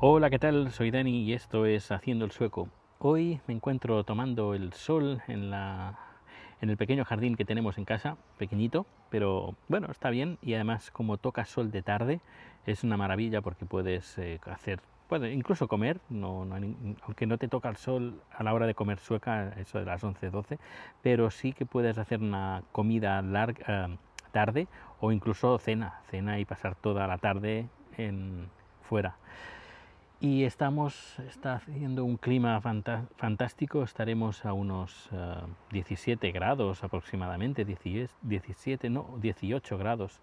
Hola, ¿qué tal? Soy Dani y esto es Haciendo el Sueco. Hoy me encuentro tomando el sol en, la, en el pequeño jardín que tenemos en casa, pequeñito, pero bueno, está bien y además como toca sol de tarde es una maravilla porque puedes eh, hacer, puedes incluso comer, no, no hay aunque no te toca el sol a la hora de comer sueca, eso de las 11, 12, pero sí que puedes hacer una comida larga, eh, tarde o incluso cena, cena y pasar toda la tarde fuera. Y estamos, está haciendo un clima fantástico, estaremos a unos eh, 17 grados aproximadamente, 10 17, no, 18 grados.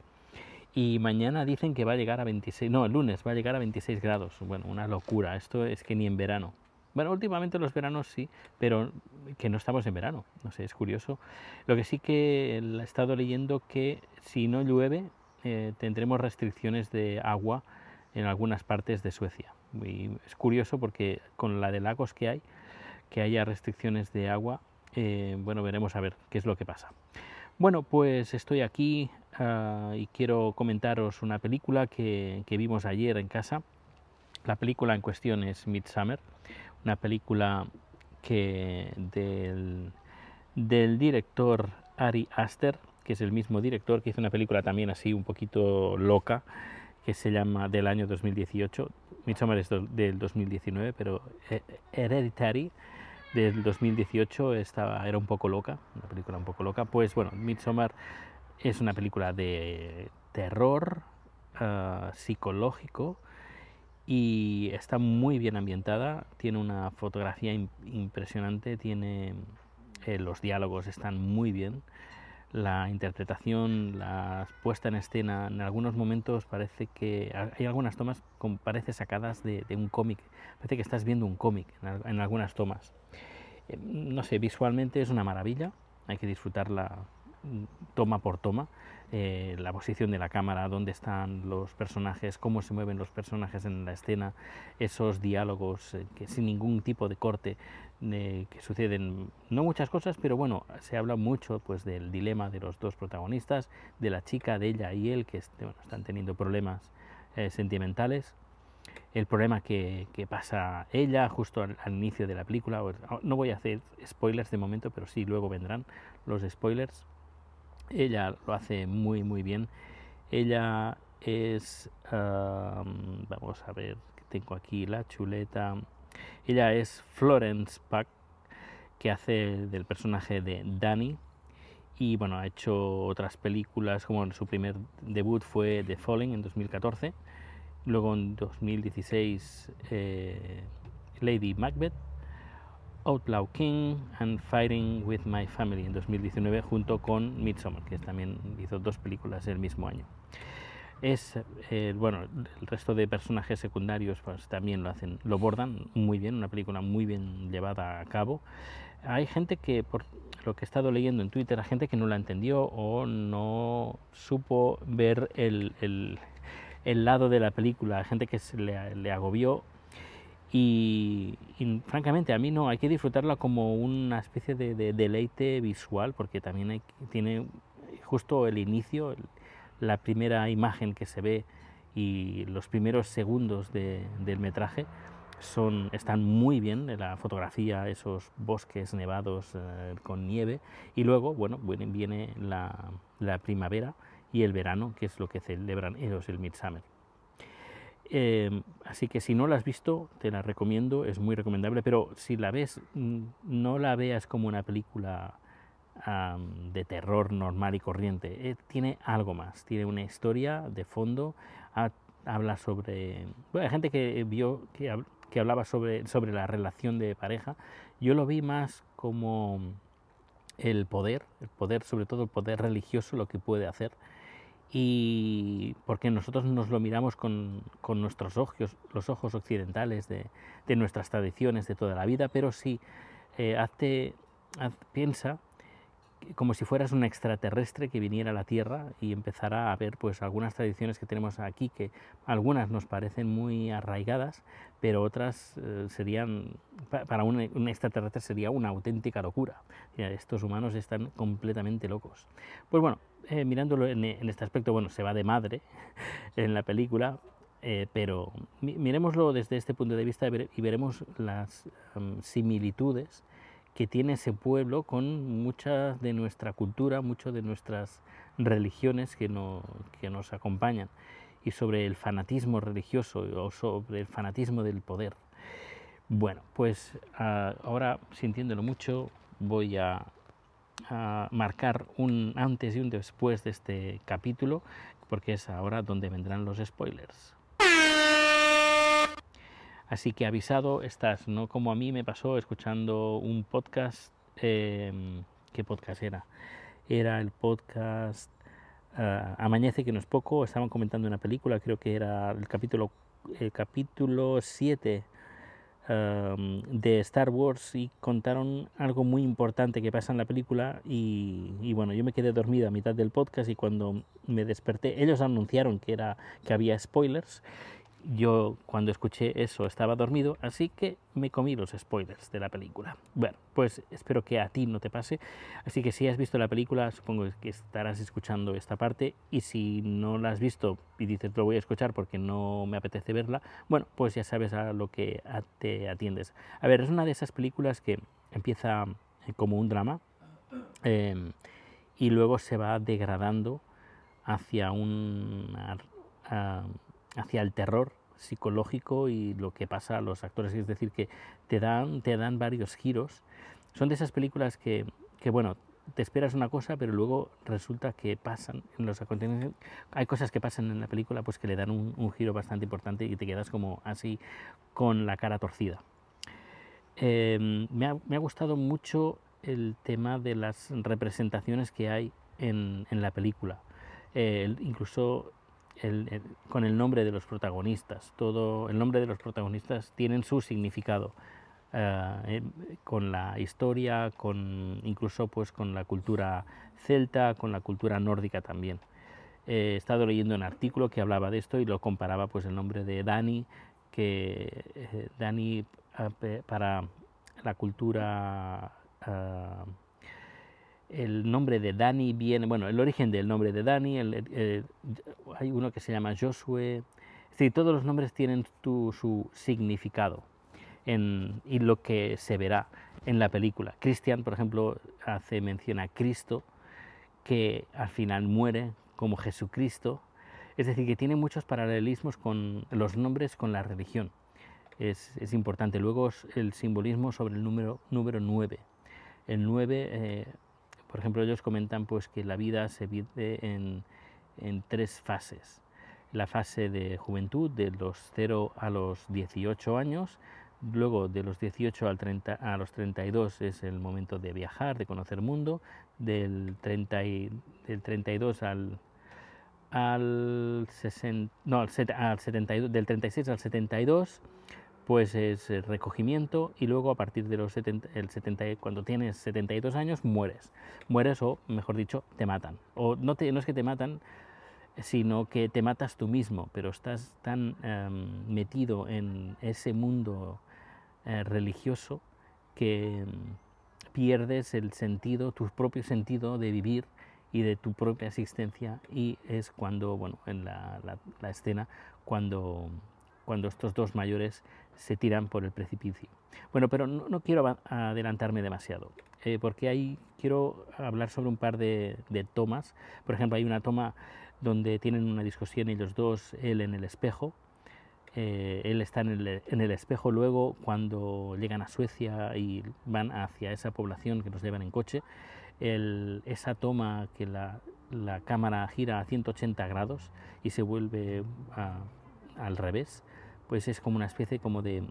Y mañana dicen que va a llegar a 26, no, el lunes va a llegar a 26 grados. Bueno, una locura, esto es que ni en verano. Bueno, últimamente los veranos sí, pero que no estamos en verano, no sé, es curioso. Lo que sí que he estado leyendo que si no llueve eh, tendremos restricciones de agua en algunas partes de Suecia. Y es curioso porque con la de lagos que hay, que haya restricciones de agua, eh, bueno, veremos a ver qué es lo que pasa. Bueno, pues estoy aquí ah, y quiero comentaros una película que, vimos ayer en casa. La película en cuestión es Midsummer, una película que del, director Ari Aster, que es el mismo director que hizo una película también así un poquito loca, que se llama del año 2018. Midsommar es del 2019, pero eh, Hereditary del 2018 estaba, era un poco loca, una película un poco loca. Pues bueno, Midsommar es una película de terror ah, psicológico y está muy bien ambientada, tiene una fotografía im- impresionante, tiene eh, los diálogos están muy bien, la interpretación, la puesta en escena, en algunos momentos parece que hay algunas tomas como parece sacadas de, de un cómic, parece que estás viendo un cómic en, en algunas tomas. Eh, no sé, visualmente es una maravilla, hay que disfrutarla mm, toma por toma, eh, la posición de la cámara, dónde están los personajes, cómo se mueven los personajes en la escena, esos diálogos eh, sin ningún tipo de corte, eh, que suceden no muchas cosas, pero bueno, se habla mucho pues del dilema de los dos protagonistas, de la chica, de ella y él, que este, están teniendo problemas eh, sentimentales, el problema que, pasa ella justo al, al inicio de la película. o- No voy a hacer spoilers de momento, pero sí, luego vendrán los spoilers. Ella lo hace muy, muy bien. Ella es, am, vamos a ver, tengo aquí la chuleta. Ella es Florence Pack, que hace del personaje de Dani. Y bueno, ha hecho otras películas, como su primer debut fue The Falling en 2014. Luego en 2016 eh, Lady Macbeth, Outlaw King and Fighting with My Family en 2019 junto con Midsommar, que también hizo dos películas el mismo año. Es, eh, bueno, el resto de personajes secundarios pues también lo hacen, lo bordan muy bien, una película muy bien llevada a cabo. Hay gente que, por lo que he estado leyendo en Twitter, hay gente que no la entendió o no supo ver el, el, lado de la película, hay gente que se le agobió y, francamente a mí no, hay que disfrutarla como una especie de, de deleite visual porque también hay, tiene justo el inicio, la primera imagen que se ve y los primeros segundos de, del metraje son, están muy bien, la fotografía, esos bosques nevados eh, con nieve y luego, bueno, viene, viene la, la, primavera y el verano, que es lo que celebran ellos el Midsummer. Eh, así que si no la has visto, te la recomiendo, es muy recomendable, pero si la ves, no la veas como una película um, de terror normal y corriente, eh, tiene algo más, tiene una historia de fondo, ha, habla sobre... Bueno, hay gente que vio que, que hablaba sobre, sobre la relación de pareja, yo lo vi más como el poder, el poder, sobre todo el poder religioso, lo que puede hacer y porque nosotros nos lo miramos con, con nuestros ojos, los ojos occidentales de, de, nuestras tradiciones de toda la vida, pero sí, eh, hazte, haz, piensa como si fueras un extraterrestre que viniera a la Tierra y empezara a ver pues algunas tradiciones que tenemos aquí que algunas nos parecen muy arraigadas, pero otras eh, serían para un, extraterrestre sería una auténtica locura. Estos humanos están completamente locos. Pues bueno, eh, mirándolo en, este aspecto, bueno, se va de madre en la película, eh, pero miremoslo desde este punto de vista y veremos las em, similitudes que tiene ese pueblo con mucha de nuestra cultura, muchas de nuestras religiones que, no, que nos acompañan y sobre el fanatismo religioso o sobre el fanatismo del poder. Bueno, pues ah, ahora sintiéndolo mucho voy a, a, marcar un antes y un después de este capítulo porque es ahora donde vendrán los spoilers. Así que avisado estás, no como a mí me pasó escuchando un podcast. Em, ¿Qué podcast era? Era el podcast uh, Amañece, que no es poco. Estaban comentando una película, creo que era el capítulo, el capítulo 7 de Star Wars y contaron algo muy importante que pasa en la película. Y, y, bueno, yo me quedé dormido a mitad del podcast y cuando me desperté, ellos anunciaron que, era, que había spoilers yo cuando escuché eso estaba dormido, así que me comí los spoilers de la película. Bueno, pues espero que a ti no te pase. Así que si has visto la película, supongo que estarás escuchando esta parte. Y si no la has visto y dices lo voy a escuchar porque no me apetece verla, bueno, pues ya sabes a lo que te atiendes. A ver, es una de esas películas que empieza eh, como un drama em, y luego se va degradando hacia un hacia el terror psicológico y lo que pasa a los actores. Es decir, que te dan, te dan varios giros. Son de esas películas que, que bueno, te esperas una cosa, pero luego resulta que pasan en los acontecimientos. Hay cosas que pasan en la película pues que le dan un, giro bastante importante y te quedas como así con la cara torcida. Em, me, ha, me, ha, gustado mucho el tema de las representaciones que hay en, en la película. Eh, incluso con el nombre de los protagonistas. Todo el nombre de los protagonistas tienen su significado. Eh, con la historia, con incluso pues con la cultura celta, con la cultura nórdica también. he estado leyendo un artículo que hablaba de esto y lo comparaba pues el nombre de Dani, que eh, Dani eh, para la cultura el nombre de Dani viene, bueno, el origen del nombre de Dani, hay uno que se llama Josué, es todos los nombres tienen su significado y lo que se verá en la película. Cristian, por ejemplo, hace mención a Cristo, que al final muere como Jesucristo, es decir, que tiene muchos paralelismos con los nombres con la religión. Es, importante. Luego el simbolismo sobre el número, número 9. El 9 por ejemplo, ellos comentan pues, que la vida se vive en, tres fases. La fase de juventud, de los 0 a los 18 años, luego de los 18 al 30, a los 32 es el momento de viajar, de conocer mundo, del, 30 del 32 al, al, 60, no, al, al 72, del 36 al 72 pues es recogimiento y luego a partir de los 70, el 70, cuando tienes 72 años mueres. Mueres o, mejor dicho, te matan. O no, te, no es que te matan, sino que te matas tú mismo, pero estás tan em, metido en ese mundo eh, religioso que em, pierdes el sentido, tu propio sentido de vivir y de tu propia existencia y es cuando, bueno, en la escena, cuando, cuando estos dos mayores se tiran por el precipicio. Bueno, pero no, quiero adelantarme demasiado, eh, porque ahí quiero hablar sobre un par de, tomas. Por ejemplo, hay una toma donde tienen una discusión ellos dos, él en el espejo, eh, él está en el, espejo, luego cuando llegan a Suecia y van hacia esa población que nos llevan en coche, esa toma que la, cámara gira a 180 grados y se vuelve al revés, pues es como una especie como de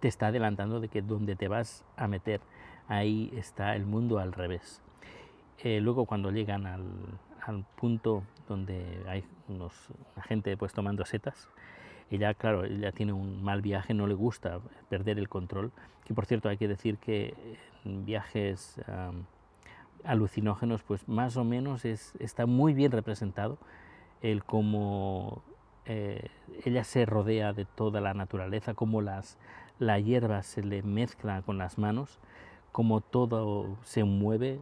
te está adelantando de que donde te vas a meter ahí está el mundo al revés. Eh, luego cuando llegan al, punto donde hay unos, gente pues tomando setas, ella claro, ella tiene un mal viaje, no le gusta perder el control, que por cierto hay que decir que en viajes alucinógenos, pues más o menos es, está muy bien representado el cómo eh, ella se rodea de toda la naturaleza, cómo las, la hierba se le mezcla con las manos, cómo todo se mueve,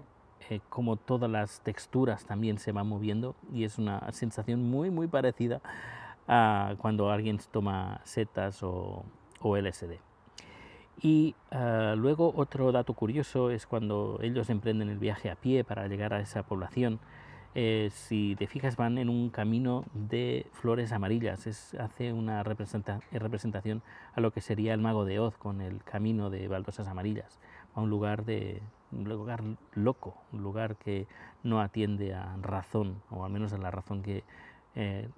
eh, cómo todas las texturas también se van moviendo y es una sensación muy muy parecida a cuando alguien toma setas o, o LSD. Y ah, luego otro dato curioso es cuando ellos emprenden el viaje a pie para llegar a esa población. Eh, si te fijas van en un camino de flores amarillas, es, hace una representación a lo que sería el mago de Oz con el camino de baldosas amarillas, a un lugar, de, un lugar loco, un lugar que no atiende a razón, o al menos a la razón que eh,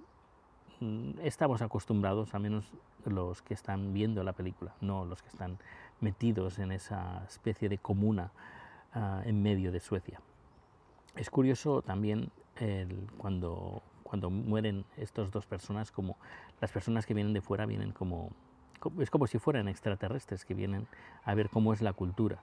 estamos acostumbrados, al menos los que están viendo la película, no los que están metidos en esa especie de comuna ah, en medio de Suecia. Es curioso también cuando, cuando mueren estas dos personas, como las personas que vienen de fuera vienen como, es como si fueran extraterrestres que vienen a ver cómo es la cultura.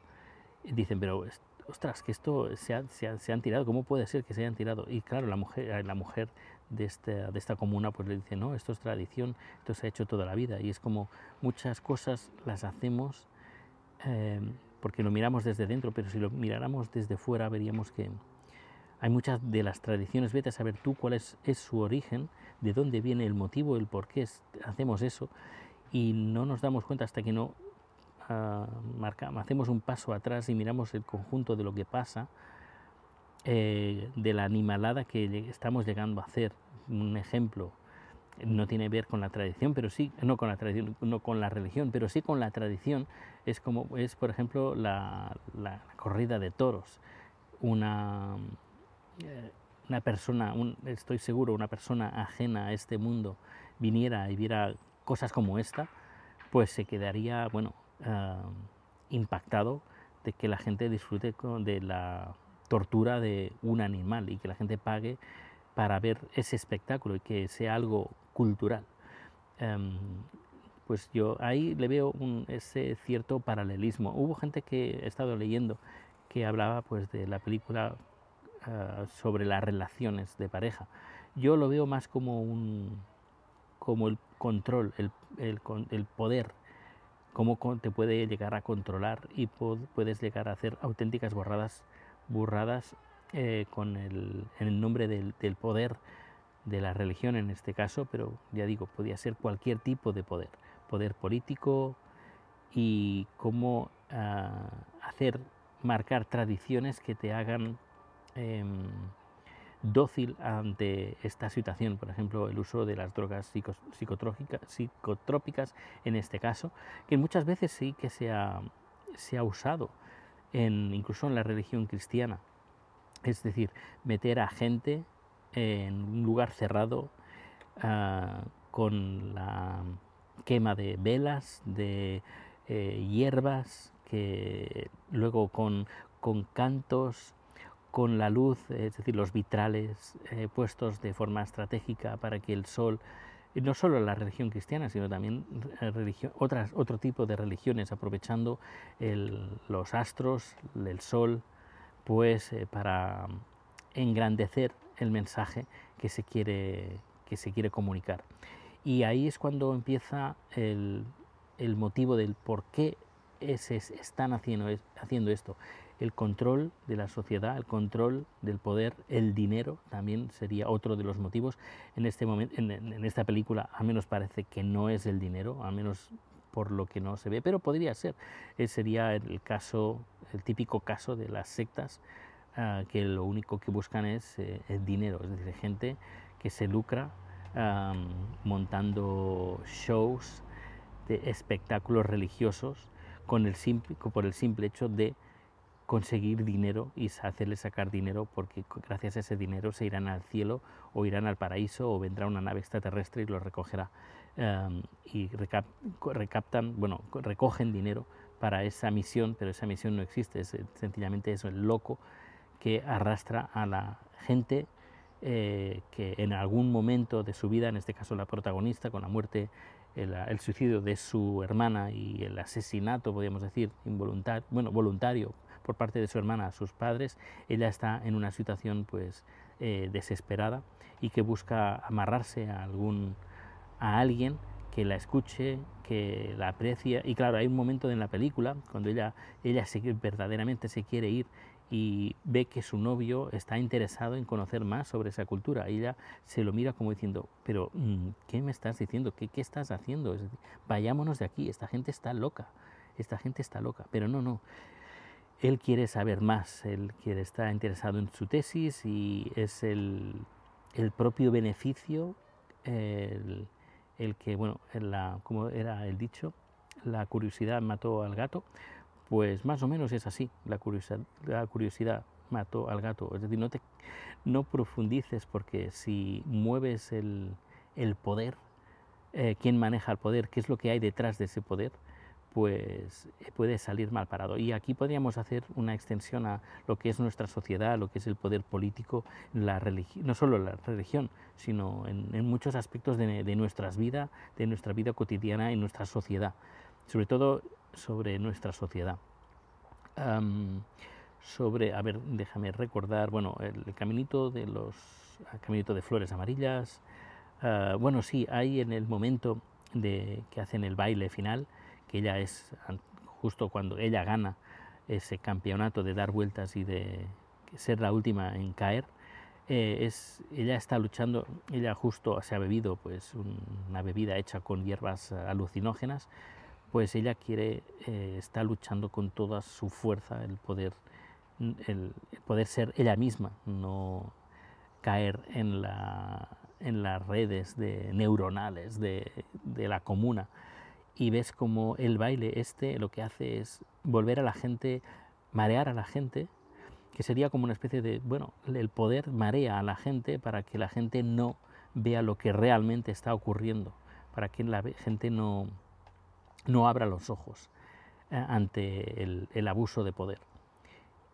dicen, pero ostras, que esto se, se, han tirado, ¿cómo puede ser que se hayan tirado? Y claro, la mujer, la mujer de, este, de esta comuna, pues le dice, no, esto es tradición, esto se ha hecho toda la vida. Y es como muchas cosas las hacemos eh, porque lo miramos desde dentro, pero si lo miráramos desde fuera veríamos que hay muchas de las tradiciones, vete a saber tú cuál es, es su origen, de dónde viene el motivo, el por qué hacemos eso, y no nos damos cuenta hasta que no uh, marcamos, hacemos un paso atrás y miramos el conjunto de lo que pasa eh, de la animalada que estamos llegando a hacer. Un ejemplo, no tiene que ver con la tradición, pero sí, no con la tradición, no con la religión, pero sí con la tradición, es como es, por ejemplo, la, corrida de toros. Una, una persona, estoy seguro, una persona ajena a este mundo viniera y viera cosas como esta, pues se quedaría, bueno, ah, impactado de que la gente disfrute de la tortura de un animal y que la gente pague para ver ese espectáculo y que sea algo cultural. Em, pues yo ahí le veo ese cierto paralelismo. Hubo gente que he estado leyendo que hablaba pues de la película ah, sobre las relaciones de pareja. Yo lo veo más como un como el control, el, el, poder, cómo te puede llegar a controlar y puedes llegar a hacer auténticas borradas burradas eh, con el, en el nombre del, poder de la religión en este caso, pero ya digo, podía ser cualquier tipo de poder, poder político y cómo ah, hacer, marcar tradiciones que te hagan em, dócil ante esta situación, por ejemplo, el uso de las drogas psicotrópicas en este caso, que muchas veces sí que se ha, se ha usado incluso en la religión cristiana. Es decir, meter a gente en un lugar cerrado ah, con la quema de velas, de eh, hierbas, que luego con, con, cantos, con la luz, es decir, los vitrales eh, puestos de forma estratégica para que el sol no solo la religión cristiana, sino también otras, otro tipo de religiones, aprovechando los astros, el sol, pues eh, para engrandecer el mensaje que se quiere, que se quiere comunicar. Y ahí es cuando empieza el, el motivo del por qué se están haciendo, haciendo esto el control de la sociedad, el control del poder, el dinero también sería otro de los motivos. En este momento, en, esta película, al menos parece que no es el dinero, al menos por lo que no se ve, pero podría ser. Ese sería el caso, el típico caso de las sectas ah, que lo único que buscan es eh, el dinero, es decir, gente que se lucra montando shows de espectáculos religiosos con el simple, por el simple hecho de conseguir dinero y hacerle sacar dinero porque gracias a ese dinero se irán al cielo o irán al paraíso o vendrá una nave extraterrestre y los recogerá. Em, y recaptan, bueno, recogen dinero para esa misión, pero esa misión no existe, es sencillamente eso, el loco que arrastra a la gente eh, que en algún momento de su vida, en este caso la protagonista, con la muerte, el, el suicidio de su hermana y el asesinato, podríamos decir, involuntario, bueno, voluntario por parte de su hermana sus padres, ella está en una situación pues eh, desesperada y que busca amarrarse a algún a alguien que la escuche, que la aprecie. Y claro, hay un momento en la película cuando ella, ella verdaderamente se quiere ir y ve que su novio está interesado en conocer más sobre esa cultura. ella se lo mira como diciendo, pero mm, ¿qué me estás diciendo? ¿Qué, qué estás haciendo? vayámonos de aquí, esta gente está loca, esta gente está loca. Pero no, no. Él quiere saber más, él quiere estar interesado en su tesis y es el, propio beneficio, el, que, bueno, como era el dicho, la curiosidad mató al gato, pues más o menos es así, la curiosidad, mató al gato, es decir, no, te, no profundices porque si mueves el, el poder, eh, quién maneja el poder, qué es lo que hay detrás de ese poder, pues eh, puede salir mal parado. Y aquí podríamos hacer una extensión a lo que es nuestra sociedad, lo que es el poder político, la no solo la religión, sino en, muchos aspectos de, nuestras vidas, de nuestra vida cotidiana y nuestra sociedad, sobre todo sobre nuestra sociedad. sobre, a ver, déjame recordar, bueno, el, caminito de los, caminito de flores amarillas, ah, bueno, sí, hay en el momento de que hacen el baile final, que ella es justo cuando ella gana ese campeonato de dar vueltas y de ser la última en caer, eh, es, ella está luchando, ella justo se ha bebido pues una bebida hecha con hierbas alucinógenas, pues ella quiere, eh, está luchando con toda su fuerza el poder, el, poder ser ella misma, no caer en, la, en las redes de, neuronales de, de la comuna y ves como el baile este lo que hace es volver a la gente, marear a la gente, que sería como una especie de, bueno, el poder marea a la gente para que la gente no vea lo que realmente está ocurriendo, para que la gente no, no abra los ojos eh, ante el, abuso de poder.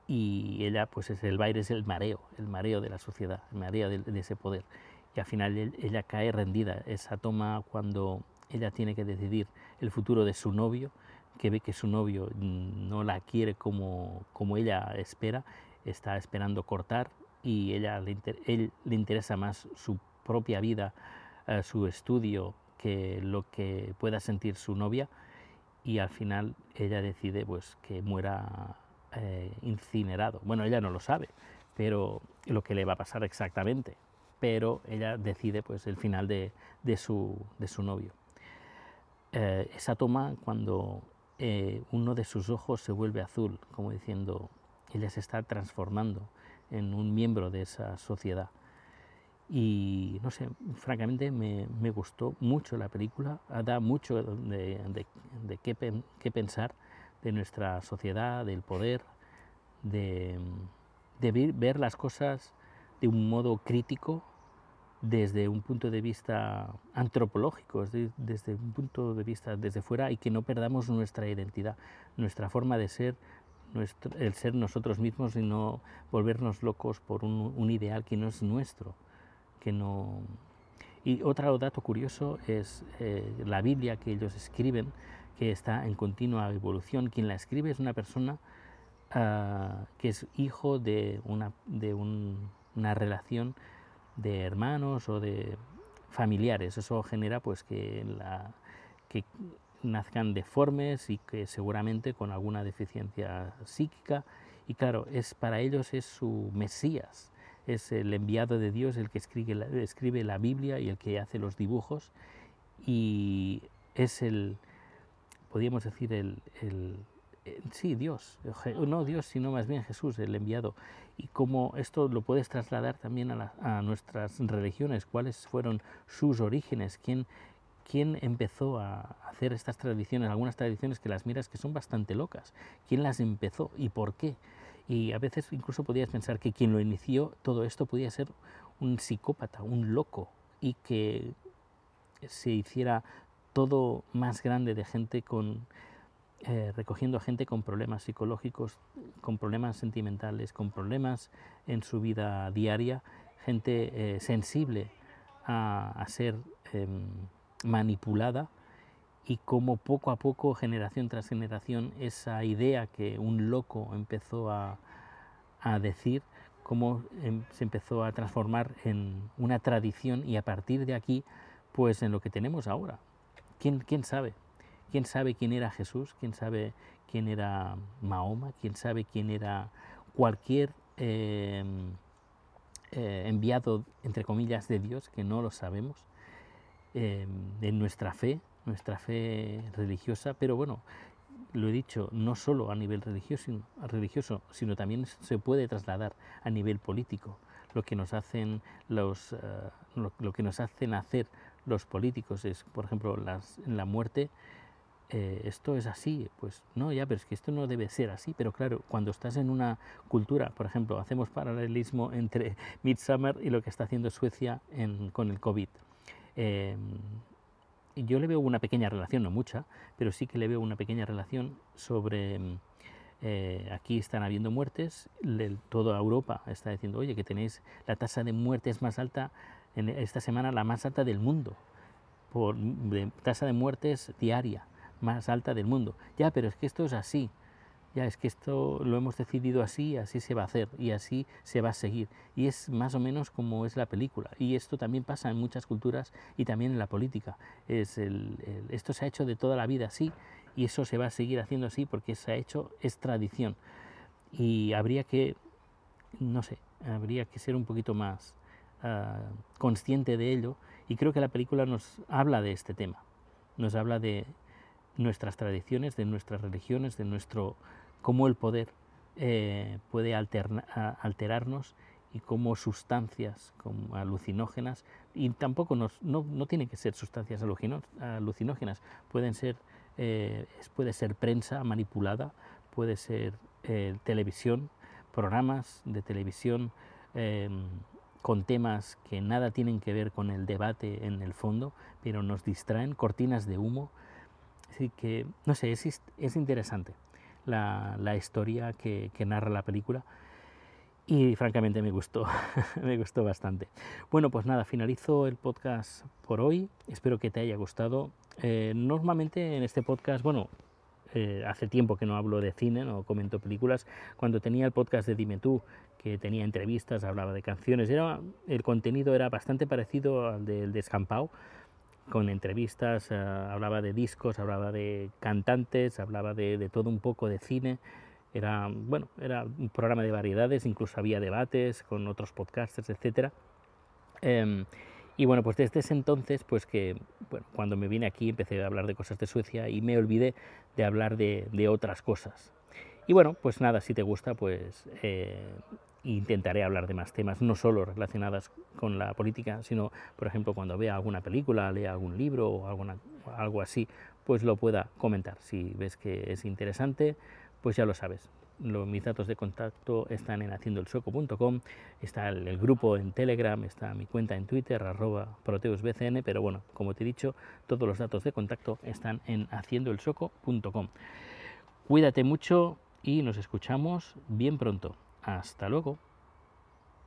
Y ella, pues es el baile es el mareo, el mareo de la sociedad, el mareo de, de ese poder. Y al final ella cae rendida. Esa toma cuando ella tiene que decidir el futuro de su novio, que ve que su novio no la quiere como, como ella espera, está esperando cortar y ella le, él, le interesa más su propia vida, eh, su estudio, que lo que pueda sentir su novia y al final ella decide pues que muera eh, incinerado. Bueno, ella no lo sabe, pero lo que le va a pasar exactamente, pero ella decide pues el final de, de, su, de su novio. Eh, esa toma cuando eh, uno de sus ojos se vuelve azul, como diciendo, ella se está transformando en un miembro de esa sociedad. Y no sé, francamente me, gustó mucho la película, da mucho de, qué, pensar de nuestra sociedad, del poder, de, de ver las cosas de un modo crítico desde un punto de vista antropológico, desde un punto de vista desde fuera y que no perdamos nuestra identidad, nuestra forma de ser, el ser nosotros mismos y no volvernos locos por un, ideal que no es nuestro. Que no... Y otro dato curioso es eh, la Biblia que ellos escriben, que está en continua evolución. Quien la escribe es una persona ah, que es hijo de una, de una relación de hermanos o de familiares. Eso genera pues que, que nazcan deformes y que seguramente con alguna deficiencia psíquica. Y claro, es, para ellos es su Mesías, es el enviado de Dios el que escribe la, escribe la Biblia y el que hace los dibujos. Y es el, podríamos decir, el, sí, Dios, no Dios, sino más bien Jesús, el enviado. Y cómo esto lo puedes trasladar también a, nuestras religiones, cuáles fueron sus orígenes, quién, quién empezó a hacer estas tradiciones, algunas tradiciones que las miras que son bastante locas, quién las empezó y por qué. Y a veces incluso podías pensar que quien lo inició todo esto podía ser un psicópata, un loco, y que se hiciera todo más grande de gente con eh, recogiendo a gente con problemas psicológicos, con problemas sentimentales, con problemas en su vida diaria, gente eh, sensible a, ser em, manipulada y cómo poco a poco, generación tras generación, esa idea que un loco empezó a, a decir, cómo em, se empezó a transformar en una tradición y a partir de aquí, pues en lo que tenemos ahora. ¿Quién, quién sabe? ¿Quién sabe quién era Jesús? ¿Quién sabe quién era Mahoma? ¿Quién sabe quién era cualquier em, eh, enviado, entre comillas, de Dios, que no lo sabemos, em, en nuestra fe, nuestra fe religiosa, pero bueno, lo he dicho, no solo a nivel religioso, religioso sino también se puede trasladar a nivel político. Lo que nos hacen, los, eh, lo, que nos hacen hacer los políticos es, por ejemplo, la muerte, eh, esto es así, pues no, ya, pero es que esto no debe ser así, pero claro, cuando estás en una cultura, por ejemplo, hacemos paralelismo entre Midsummer y lo que está haciendo Suecia con el COVID. Em, yo le veo una pequeña relación, no mucha, pero sí que le veo una pequeña relación sobre mm, eh, aquí están habiendo muertes, toda Europa está diciendo, oye, que tenéis la tasa de muertes más alta en esta semana, la más alta del mundo, por tasa de muertes diaria más alta del mundo. Ya, pero es que esto es así ya es que esto lo hemos decidido así, así se va a hacer y así se va a seguir. Y es más o menos como es la película. Y esto también pasa en muchas culturas y también en la política. Es el, esto se ha hecho de toda la vida así y eso se va a seguir haciendo así porque se ha hecho, es tradición. Y habría que, no sé, habría que ser un poquito más uh, consciente de ello. Y creo que la película nos habla de este tema. Nos habla de nuestras tradiciones, de nuestras religiones, de nuestro cómo el poder eh, puede alterarnos y cómo sustancias como alucinógenas, y tampoco nos, no, no tienen que ser sustancias alucinógenas, pueden ser, eh, puede ser prensa manipulada, puede ser eh, televisión, programas de televisión em, con temas que nada tienen que ver con el debate en el fondo, pero nos distraen, cortinas de humo. Así que, no sé, es, es interesante la, la historia que, narra la película y francamente me gustó, me gustó bastante. Bueno, pues nada, finalizo el podcast por hoy, espero que te haya gustado. Eh, normalmente en este podcast, bueno, eh, hace tiempo que no hablo de cine, no comento películas, cuando tenía el podcast de Dime tú, que tenía entrevistas, hablaba de canciones, era, el contenido era bastante parecido al del Descampado, con entrevistas, eh, hablaba de discos, hablaba de cantantes, hablaba de, todo un poco de cine. Era, bueno, era un programa de variedades, incluso había debates con otros podcasters, etc. Em, y bueno, pues desde ese entonces, pues que bueno, cuando me vine aquí empecé a hablar de cosas de Suecia y me olvidé de hablar de, de otras cosas. Y bueno, pues nada, si te gusta, pues eh, intentaré hablar de más temas, no solo relacionadas con la política, sino, por ejemplo, cuando vea alguna película, lea algún libro o alguna, algo así, pues lo pueda comentar. Si ves que es interesante, pues ya lo sabes. mis datos de contacto están en haciendoelsueco.com, está el, grupo en Telegram, está mi cuenta en Twitter, arroba proteusbcn, pero bueno, como te he dicho, todos los datos de contacto están en haciendoelsueco.com. Cuídate mucho y nos escuchamos bien pronto. Hasta luego.